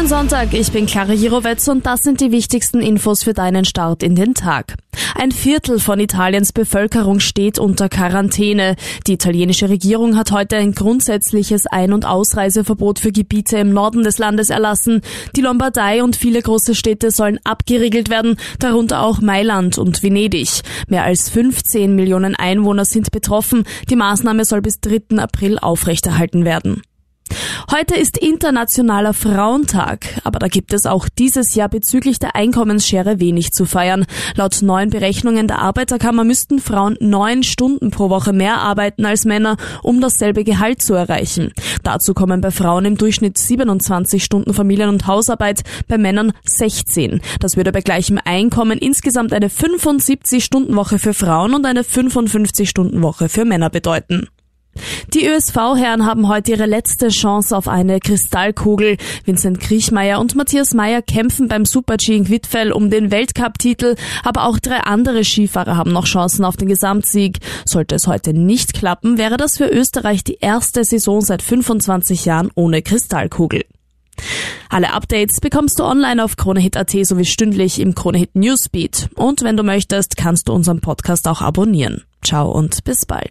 Schönen Sonntag, ich bin Clara Jirovetz und das sind die wichtigsten Infos für deinen Start in den Tag. Ein Viertel von Italiens Bevölkerung steht unter Quarantäne. Die italienische Regierung hat heute ein grundsätzliches Ein- und Ausreiseverbot für Gebiete im Norden des Landes erlassen. Die Lombardei und viele große Städte sollen abgeriegelt werden, darunter auch Mailand und Venedig. Mehr als 15 Millionen Einwohner sind betroffen. Die Maßnahme soll bis 3. April aufrechterhalten werden. Heute ist Internationaler Frauentag, aber da gibt es auch dieses Jahr bezüglich der Einkommensschere wenig zu feiern. Laut neuen Berechnungen der Arbeiterkammer müssten Frauen neun Stunden pro Woche mehr arbeiten als Männer, um dasselbe Gehalt zu erreichen. Dazu kommen bei Frauen im Durchschnitt 27 Stunden Familien- und Hausarbeit, bei Männern 16. Das würde bei gleichem Einkommen insgesamt eine 75-Stunden-Woche für Frauen und eine 55-Stunden-Woche für Männer bedeuten. Die ÖSV-Herren haben heute ihre letzte Chance auf eine Kristallkugel. Vincent Kriechmeier und Matthias Meyer kämpfen beim Super-G in Quidfell um den Weltcup-Titel, aber auch drei andere Skifahrer haben noch Chancen auf den Gesamtsieg. Sollte es heute nicht klappen, wäre das für Österreich die erste Saison seit 25 Jahren ohne Kristallkugel. Alle Updates bekommst du online auf KroneHit.at sowie stündlich im KroneHit Newsbeat. Und wenn du möchtest, kannst du unseren Podcast auch abonnieren. Ciao und bis bald.